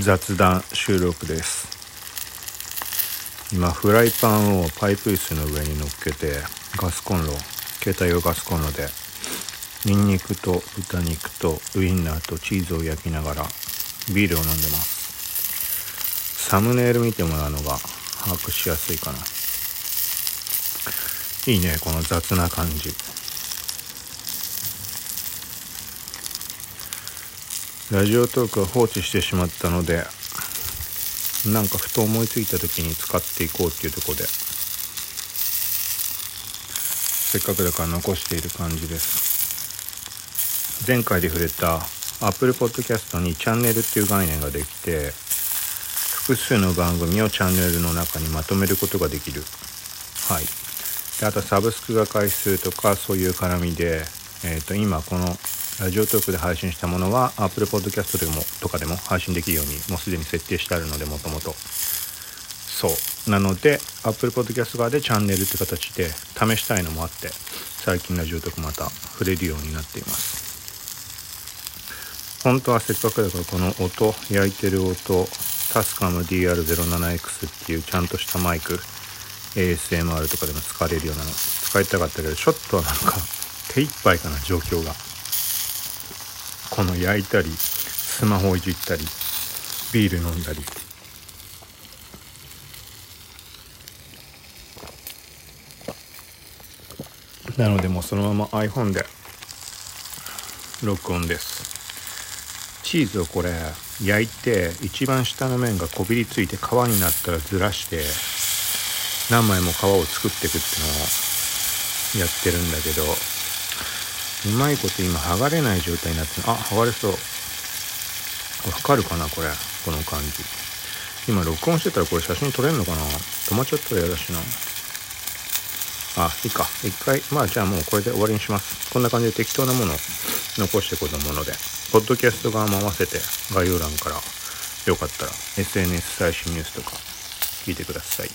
雑談収録です。今フライパンをパイプ椅子の上に乗っけてガスコンロ携帯用ガスコンロでニンニクと豚肉とウインナーとチーズを焼きながらビールを飲んでます。サムネイル見てもらうのが把握しやすいかな。いいねこの雑な感じ。ラジオトークは放置してしまったのでなんかふと思いついた時に使っていこうっていうとこでせっかくだから残している感じです。前回で触れた Apple Podcast にチャンネルっていう概念ができて複数の番組をチャンネルの中にまとめることができる。はい。であとサブスクが回数とかそういう絡みで、えー、と今このラジオトークで配信したものは Apple Podcast でもとかでも配信できるようにもうすでに設定してあるのでもともと。そう。なので Apple Podcast 側でチャンネルって形で試したいのもあって最近ラジオトークまた触れるようになっています。本当はせっかくだからこの音焼いてる音タスカム DR07X っていうちゃんとしたマイク ASMR とかでも使われるようなの使いたかったけどちょっとなんか手一杯かな状況が。この焼いたりスマホいじったりビール飲んだり。なのでもうそのまま iPhone で録音です。チーズをこれ焼いて一番下の面がこびりついて皮になったらずらして何枚も皮を作っていくっていうのをやってるんだけど。うまいこと今剥がれない状態になってあ剥がれそう。わかるかなこれ。この感じ。今録音してたらこれ写真撮れんのかな？止まっちゃったら嫌だしな。あいいか。一回まあじゃあもうこれで終わりにします。こんな感じで適当なものを残してこたもので。ポッドキャスト側も合わせて概要欄からよかったら SNS 最新ニュースとか聞いてください。